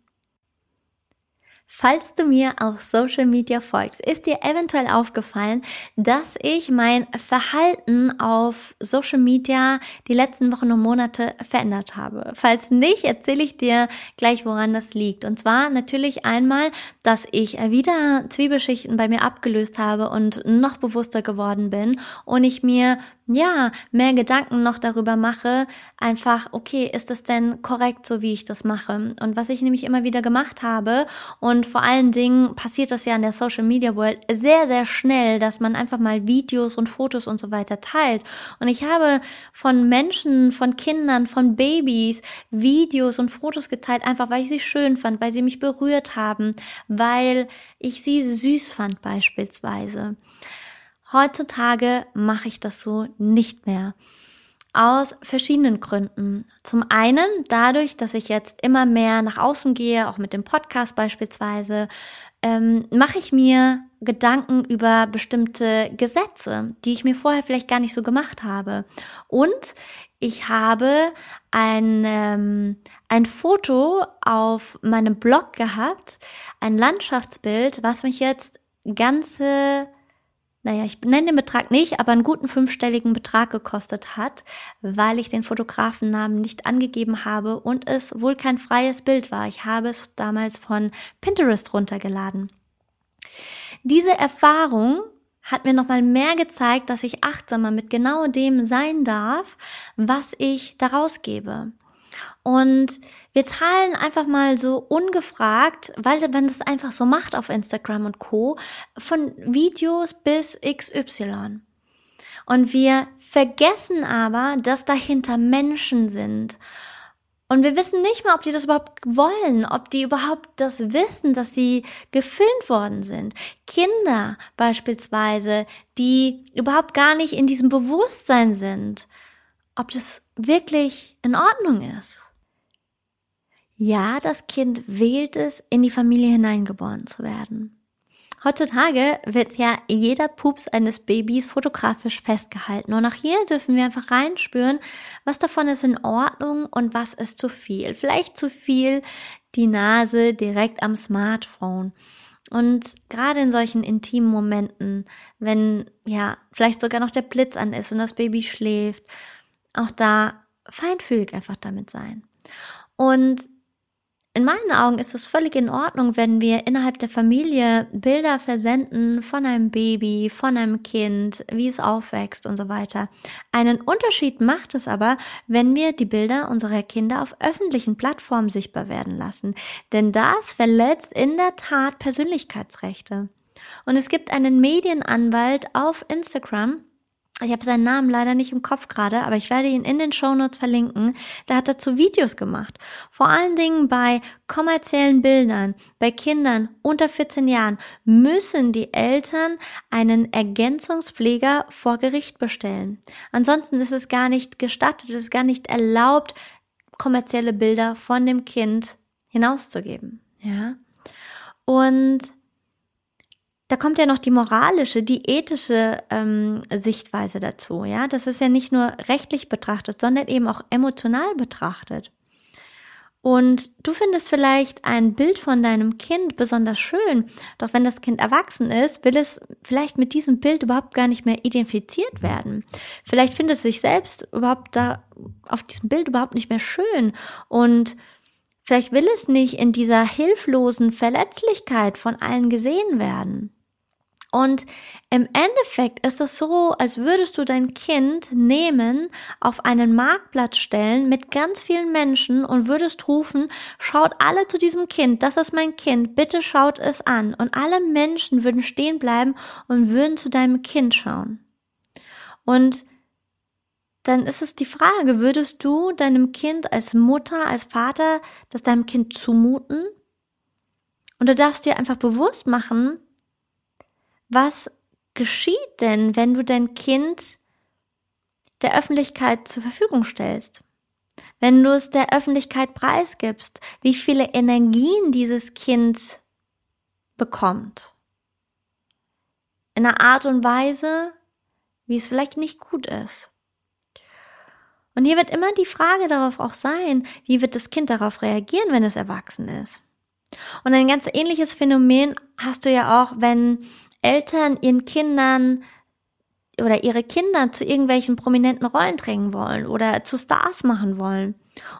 Falls du mir auf Social Media folgst, ist dir eventuell aufgefallen, dass ich mein Verhalten auf Social Media die letzten Wochen und Monate verändert habe. Falls nicht, erzähle ich dir gleich, woran das liegt. Und zwar natürlich einmal, dass ich wieder Zwiebelschichten bei mir abgelöst habe und noch bewusster geworden bin und ich mir ja, mehr Gedanken noch darüber mache, einfach, okay, ist das denn korrekt, so wie ich das mache? Und was ich nämlich immer wieder gemacht habe, und vor allen Dingen passiert das ja in der Social Media World sehr, sehr schnell, dass man einfach mal Videos und Fotos und so weiter teilt. Und ich habe von Menschen, von Kindern, von Babys Videos und Fotos geteilt, einfach weil ich sie schön fand, weil sie mich berührt haben, weil ich sie süß fand beispielsweise. Heutzutage mache ich das so nicht mehr. Aus verschiedenen Gründen. Zum einen dadurch, dass ich jetzt immer mehr nach außen gehe, auch mit dem Podcast beispielsweise, ähm, mache ich mir Gedanken über bestimmte Gesetze, die ich mir vorher vielleicht gar nicht so gemacht habe. Und ich habe ein, ähm, ein Foto auf meinem Blog gehabt, ein Landschaftsbild, was mich jetzt ganze naja, ich nenne den Betrag nicht, aber einen guten fünfstelligen Betrag gekostet hat, weil ich den Fotografennamen nicht angegeben habe und es wohl kein freies Bild war. Ich habe es damals von Pinterest runtergeladen. Diese Erfahrung hat mir nochmal mehr gezeigt, dass ich achtsamer mit genau dem sein darf, was ich daraus gebe. Und wir teilen einfach mal so ungefragt, weil man das einfach so macht auf Instagram und Co, von Videos bis XY. Und wir vergessen aber, dass dahinter Menschen sind. Und wir wissen nicht mal, ob die das überhaupt wollen, ob die überhaupt das wissen, dass sie gefilmt worden sind. Kinder beispielsweise, die überhaupt gar nicht in diesem Bewusstsein sind, ob das wirklich in Ordnung ist. Ja, das Kind wählt es, in die Familie hineingeboren zu werden. Heutzutage wird ja jeder Pups eines Babys fotografisch festgehalten. Und auch hier dürfen wir einfach reinspüren, was davon ist in Ordnung und was ist zu viel. Vielleicht zu viel die Nase direkt am Smartphone. Und gerade in solchen intimen Momenten, wenn ja vielleicht sogar noch der Blitz an ist und das Baby schläft, auch da feinfühlig einfach damit sein. Und in meinen Augen ist es völlig in Ordnung, wenn wir innerhalb der Familie Bilder versenden von einem Baby, von einem Kind, wie es aufwächst und so weiter. Einen Unterschied macht es aber, wenn wir die Bilder unserer Kinder auf öffentlichen Plattformen sichtbar werden lassen. Denn das verletzt in der Tat Persönlichkeitsrechte. Und es gibt einen Medienanwalt auf Instagram, ich habe seinen Namen leider nicht im Kopf gerade, aber ich werde ihn in den Shownotes verlinken. Da hat dazu Videos gemacht. Vor allen Dingen bei kommerziellen Bildern, bei Kindern unter 14 Jahren müssen die Eltern einen Ergänzungspfleger vor Gericht bestellen. Ansonsten ist es gar nicht gestattet, es ist gar nicht erlaubt, kommerzielle Bilder von dem Kind hinauszugeben. Ja. Und da kommt ja noch die moralische, die ethische ähm, Sichtweise dazu. Ja, das ist ja nicht nur rechtlich betrachtet, sondern eben auch emotional betrachtet. Und du findest vielleicht ein Bild von deinem Kind besonders schön, doch wenn das Kind erwachsen ist, will es vielleicht mit diesem Bild überhaupt gar nicht mehr identifiziert werden. Vielleicht findet es sich selbst überhaupt da auf diesem Bild überhaupt nicht mehr schön und vielleicht will es nicht in dieser hilflosen Verletzlichkeit von allen gesehen werden. Und im Endeffekt ist es so, als würdest du dein Kind nehmen, auf einen Marktplatz stellen mit ganz vielen Menschen und würdest rufen, schaut alle zu diesem Kind, das ist mein Kind, bitte schaut es an. Und alle Menschen würden stehen bleiben und würden zu deinem Kind schauen. Und dann ist es die Frage, würdest du deinem Kind als Mutter, als Vater das deinem Kind zumuten? Und du darfst dir einfach bewusst machen, was geschieht denn, wenn du dein Kind der Öffentlichkeit zur Verfügung stellst? Wenn du es der Öffentlichkeit preisgibst, wie viele Energien dieses Kind bekommt? In einer Art und Weise, wie es vielleicht nicht gut ist. Und hier wird immer die Frage darauf auch sein, wie wird das Kind darauf reagieren, wenn es erwachsen ist. Und ein ganz ähnliches Phänomen hast du ja auch, wenn Eltern ihren Kindern oder ihre Kinder zu irgendwelchen prominenten Rollen drängen wollen oder zu Stars machen wollen.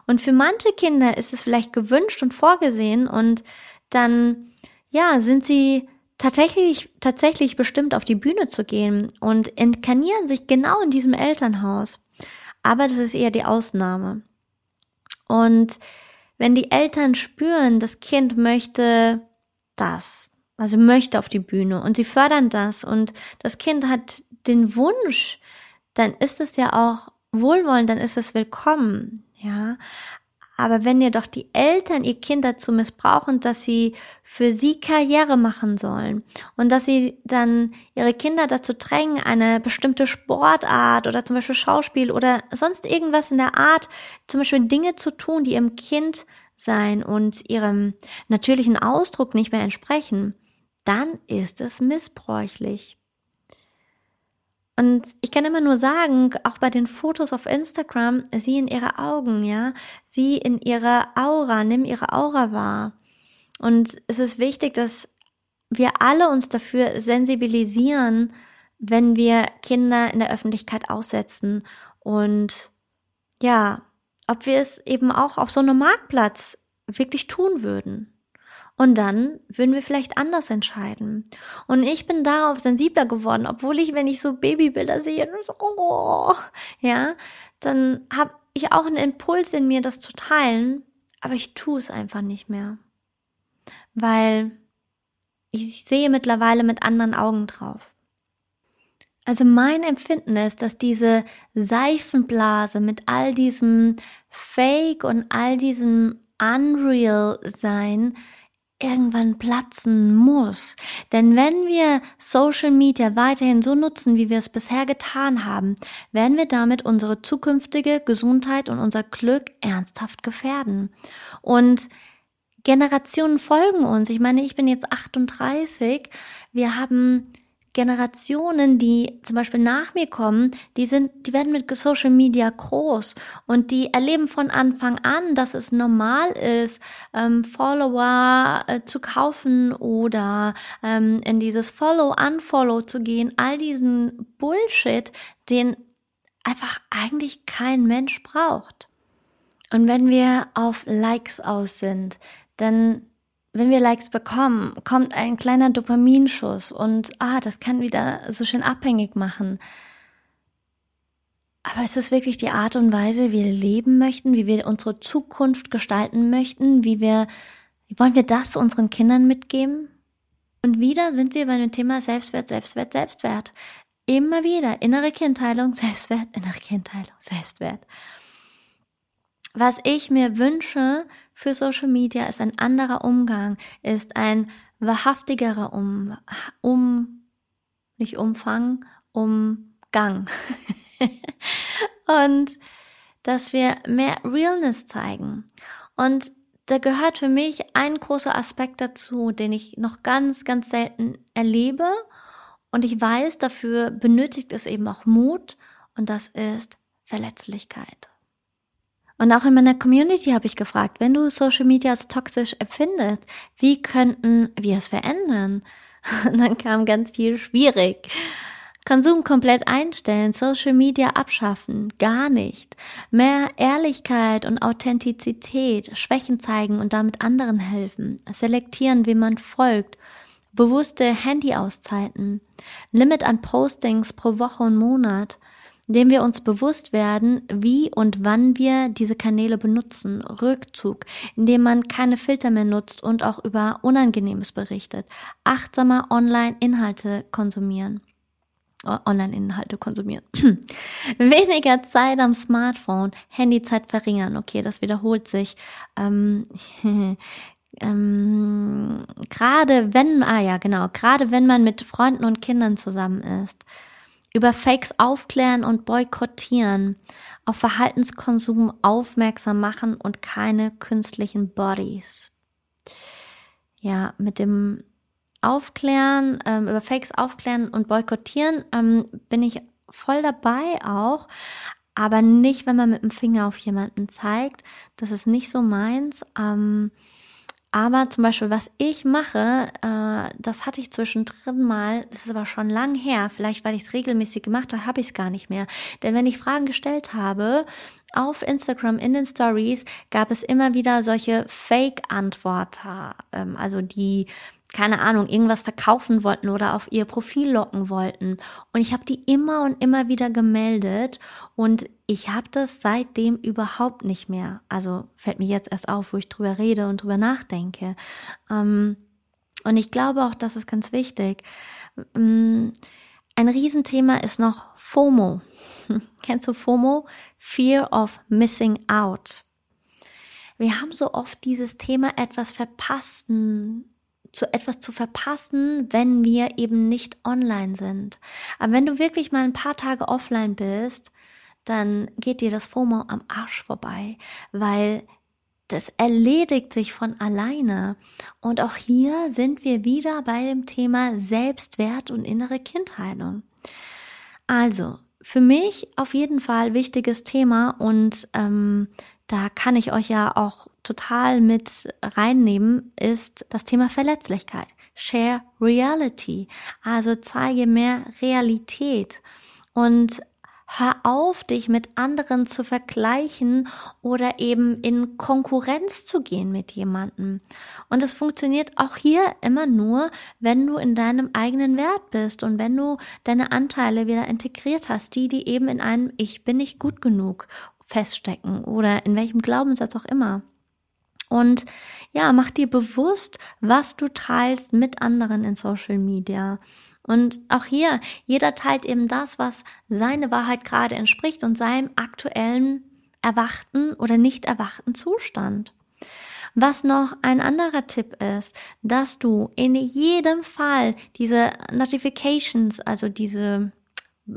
Und für manche Kinder ist es vielleicht gewünscht und vorgesehen und dann, ja, sind sie tatsächlich, tatsächlich bestimmt auf die Bühne zu gehen und inkarnieren sich genau in diesem Elternhaus. Aber das ist eher die Ausnahme. Und wenn die Eltern spüren, das Kind möchte das, also möchte auf die Bühne und sie fördern das und das Kind hat den Wunsch, dann ist es ja auch wohlwollend, dann ist es willkommen, ja. Aber wenn ihr doch die Eltern ihr Kind dazu missbrauchen, dass sie für sie Karriere machen sollen und dass sie dann ihre Kinder dazu drängen, eine bestimmte Sportart oder zum Beispiel Schauspiel oder sonst irgendwas in der Art, zum Beispiel Dinge zu tun, die ihrem Kind sein und ihrem natürlichen Ausdruck nicht mehr entsprechen, dann ist es missbräuchlich. Und ich kann immer nur sagen, auch bei den Fotos auf Instagram, sieh in ihre Augen, ja, sieh in ihre Aura, nimm ihre Aura wahr. Und es ist wichtig, dass wir alle uns dafür sensibilisieren, wenn wir Kinder in der Öffentlichkeit aussetzen und ja, ob wir es eben auch auf so einem Marktplatz wirklich tun würden. Und dann würden wir vielleicht anders entscheiden. Und ich bin darauf sensibler geworden, obwohl ich, wenn ich so Babybilder sehe, so, oh, ja, dann habe ich auch einen Impuls in mir, das zu teilen, aber ich tue es einfach nicht mehr. Weil ich sehe mittlerweile mit anderen Augen drauf. Also mein Empfinden ist, dass diese Seifenblase mit all diesem Fake und all diesem Unreal sein irgendwann platzen muss. Denn wenn wir Social Media weiterhin so nutzen, wie wir es bisher getan haben, werden wir damit unsere zukünftige Gesundheit und unser Glück ernsthaft gefährden. Und Generationen folgen uns. Ich meine, ich bin jetzt 38. Wir haben Generationen, die zum Beispiel nach mir kommen, die sind, die werden mit Social Media groß und die erleben von Anfang an, dass es normal ist, ähm, Follower äh, zu kaufen oder ähm, in dieses Follow-Unfollow zu gehen, all diesen Bullshit, den einfach eigentlich kein Mensch braucht. Und wenn wir auf Likes aus sind, dann wenn wir Likes bekommen, kommt ein kleiner Dopaminschuss und ah, das kann wieder so schön abhängig machen. Aber ist das wirklich die Art und Weise, wie wir leben möchten, wie wir unsere Zukunft gestalten möchten, wie wir, wollen wir das unseren Kindern mitgeben? Und wieder sind wir bei dem Thema Selbstwert, Selbstwert, Selbstwert. Immer wieder innere Kindheilung, Selbstwert, innere Kindheilung, Selbstwert. Was ich mir wünsche für Social Media ist ein anderer Umgang, ist ein wahrhaftigerer um, um nicht Umfang, Umgang. und dass wir mehr Realness zeigen. Und da gehört für mich ein großer Aspekt dazu, den ich noch ganz, ganz selten erlebe. Und ich weiß, dafür benötigt es eben auch Mut. Und das ist Verletzlichkeit. Und auch in meiner Community habe ich gefragt, wenn du Social Media als toxisch empfindest, wie könnten wir es verändern? Und dann kam ganz viel schwierig. Konsum komplett einstellen, Social Media abschaffen, gar nicht. Mehr Ehrlichkeit und Authentizität, Schwächen zeigen und damit anderen helfen. Selektieren, wem man folgt. Bewusste Handy-Auszeiten. Limit an Postings pro Woche und Monat indem wir uns bewusst werden, wie und wann wir diese Kanäle benutzen, Rückzug, indem man keine Filter mehr nutzt und auch über Unangenehmes berichtet, achtsamer Online-Inhalte konsumieren. Oh, Online-Inhalte konsumieren. Weniger Zeit am Smartphone, Handyzeit verringern. Okay, das wiederholt sich. Ähm, ähm, gerade wenn, ah ja, genau, gerade wenn man mit Freunden und Kindern zusammen ist über Fakes aufklären und boykottieren, auf Verhaltenskonsum aufmerksam machen und keine künstlichen Bodies. Ja, mit dem Aufklären, ähm, über Fakes aufklären und boykottieren ähm, bin ich voll dabei auch, aber nicht, wenn man mit dem Finger auf jemanden zeigt. Das ist nicht so meins. Ähm, aber zum Beispiel, was ich mache, äh, das hatte ich zwischendrin mal, das ist aber schon lang her, vielleicht weil ich es regelmäßig gemacht habe, habe ich es gar nicht mehr. Denn wenn ich Fragen gestellt habe, auf Instagram in den Stories gab es immer wieder solche Fake-Antworter, ähm, also die keine Ahnung, irgendwas verkaufen wollten oder auf ihr Profil locken wollten. Und ich habe die immer und immer wieder gemeldet und ich habe das seitdem überhaupt nicht mehr. Also fällt mir jetzt erst auf, wo ich drüber rede und drüber nachdenke. Ähm, und ich glaube auch, das ist ganz wichtig. Ähm, ein Riesenthema ist noch FOMO. Kennst du FOMO? Fear of Missing Out. Wir haben so oft dieses Thema etwas verpassen, zu etwas zu verpassen, wenn wir eben nicht online sind. Aber wenn du wirklich mal ein paar Tage offline bist, dann geht dir das FOMO am Arsch vorbei, weil das erledigt sich von alleine. Und auch hier sind wir wieder bei dem Thema Selbstwert und innere Kindheilung. Also, für mich auf jeden Fall wichtiges Thema und ähm, da kann ich euch ja auch total mit reinnehmen, ist das Thema Verletzlichkeit. Share Reality. Also zeige mehr Realität. Und hör auf, dich mit anderen zu vergleichen oder eben in Konkurrenz zu gehen mit jemandem. Und es funktioniert auch hier immer nur, wenn du in deinem eigenen Wert bist und wenn du deine Anteile wieder integriert hast, die, die eben in einem Ich bin nicht gut genug feststecken oder in welchem Glaubenssatz auch immer. Und ja, mach dir bewusst, was du teilst mit anderen in Social Media. Und auch hier, jeder teilt eben das, was seine Wahrheit gerade entspricht und seinem aktuellen erwachten oder nicht erwachten Zustand. Was noch ein anderer Tipp ist, dass du in jedem Fall diese Notifications, also diese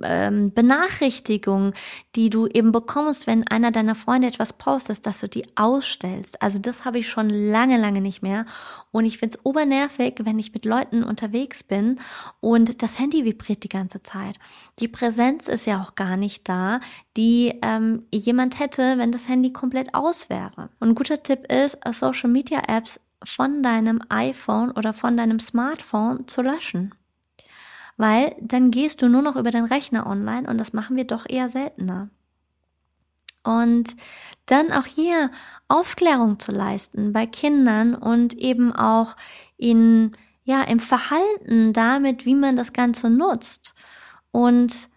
ähm, Benachrichtigung, die du eben bekommst, wenn einer deiner Freunde etwas postet, dass du die ausstellst. Also das habe ich schon lange, lange nicht mehr. Und ich finde es obernervig, wenn ich mit Leuten unterwegs bin und das Handy vibriert die ganze Zeit. Die Präsenz ist ja auch gar nicht da, die ähm, jemand hätte, wenn das Handy komplett aus wäre. Und ein guter Tipp ist, Social Media Apps von deinem iPhone oder von deinem Smartphone zu löschen weil dann gehst du nur noch über den Rechner online und das machen wir doch eher seltener. Und dann auch hier Aufklärung zu leisten bei Kindern und eben auch in, ja, im Verhalten damit, wie man das Ganze nutzt. Und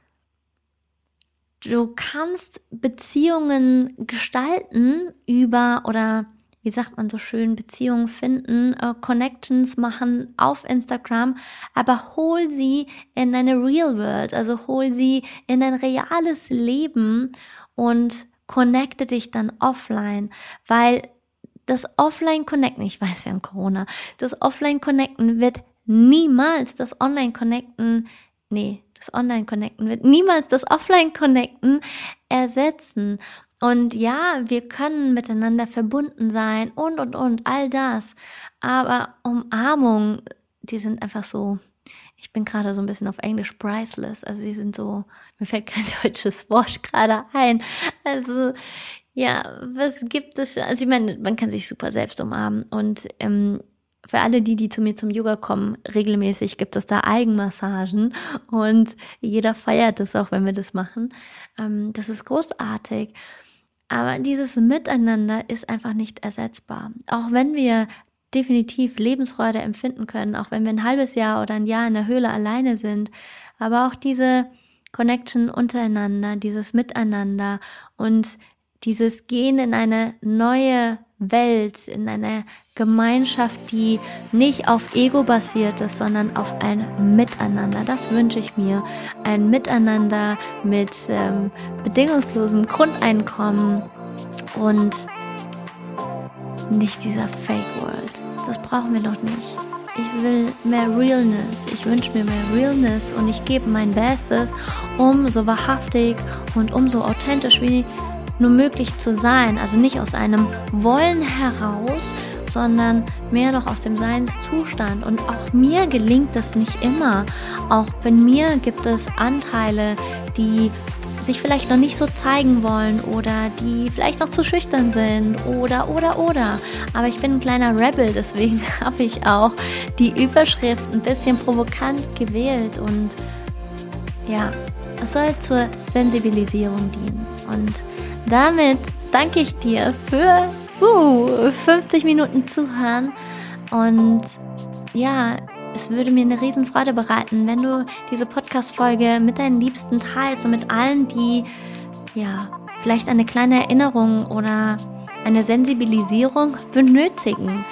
du kannst Beziehungen gestalten über oder wie sagt man so schön, Beziehungen finden, äh, Connections machen auf Instagram, aber hol sie in deine Real World, also hol sie in dein reales Leben und connecte dich dann offline, weil das Offline Connecten, ich weiß, wir haben Corona, das Offline Connecten wird niemals das Online Connecten, nee, das Online Connecten wird niemals das Offline Connecten ersetzen. Und ja, wir können miteinander verbunden sein und, und, und, all das. Aber Umarmung, die sind einfach so, ich bin gerade so ein bisschen auf Englisch priceless. Also die sind so, mir fällt kein deutsches Wort gerade ein. Also ja, was gibt es? Also ich meine, man kann sich super selbst umarmen und ähm, für alle die, die zu mir zum Yoga kommen, regelmäßig gibt es da Eigenmassagen und jeder feiert es auch, wenn wir das machen. Ähm, das ist großartig. Aber dieses Miteinander ist einfach nicht ersetzbar. Auch wenn wir definitiv Lebensfreude empfinden können, auch wenn wir ein halbes Jahr oder ein Jahr in der Höhle alleine sind, aber auch diese Connection untereinander, dieses Miteinander und dieses Gehen in eine neue Welt, in eine Gemeinschaft, die nicht auf Ego basiert ist, sondern auf ein Miteinander. Das wünsche ich mir. Ein Miteinander mit ähm, bedingungslosem Grundeinkommen und nicht dieser Fake World. Das brauchen wir noch nicht. Ich will mehr Realness. Ich wünsche mir mehr Realness und ich gebe mein Bestes, um so wahrhaftig und um so authentisch wie nur möglich zu sein. Also nicht aus einem Wollen heraus, sondern mehr noch aus dem Seinszustand. Und auch mir gelingt das nicht immer. Auch bei mir gibt es Anteile, die sich vielleicht noch nicht so zeigen wollen oder die vielleicht noch zu schüchtern sind oder oder oder. Aber ich bin ein kleiner Rebel, deswegen habe ich auch die Überschrift ein bisschen provokant gewählt und ja, es soll zur Sensibilisierung dienen. Und damit danke ich dir für uh, 50 Minuten zuhören und ja, es würde mir eine Riesenfreude bereiten, wenn du diese Podcast-Folge mit deinen Liebsten teilst und mit allen, die ja vielleicht eine kleine Erinnerung oder eine Sensibilisierung benötigen.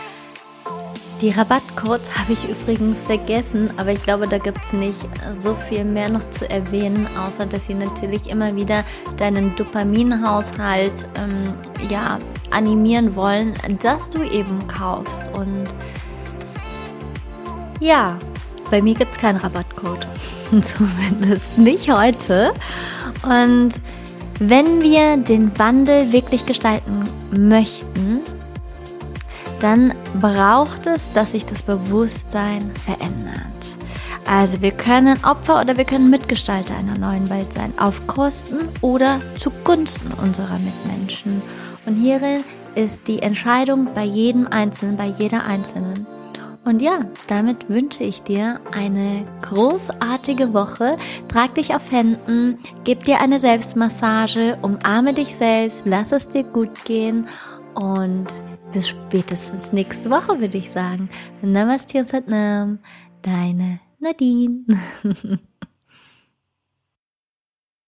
Die Rabattcodes habe ich übrigens vergessen, aber ich glaube, da gibt es nicht so viel mehr noch zu erwähnen, außer dass sie natürlich immer wieder deinen Dopaminhaushalt ähm, ja, animieren wollen, dass du eben kaufst. Und ja, bei mir gibt es keinen Rabattcode. Zumindest nicht heute. Und wenn wir den Wandel wirklich gestalten möchten, dann braucht es, dass sich das Bewusstsein verändert. Also wir können Opfer oder wir können Mitgestalter einer neuen Welt sein, auf Kosten oder zugunsten unserer Mitmenschen. Und hierin ist die Entscheidung bei jedem Einzelnen, bei jeder Einzelnen. Und ja, damit wünsche ich dir eine großartige Woche. Trag dich auf Händen, gib dir eine Selbstmassage, umarme dich selbst, lass es dir gut gehen und bis spätestens nächste Woche, würde ich sagen. Namaste und Satnam, deine Nadine.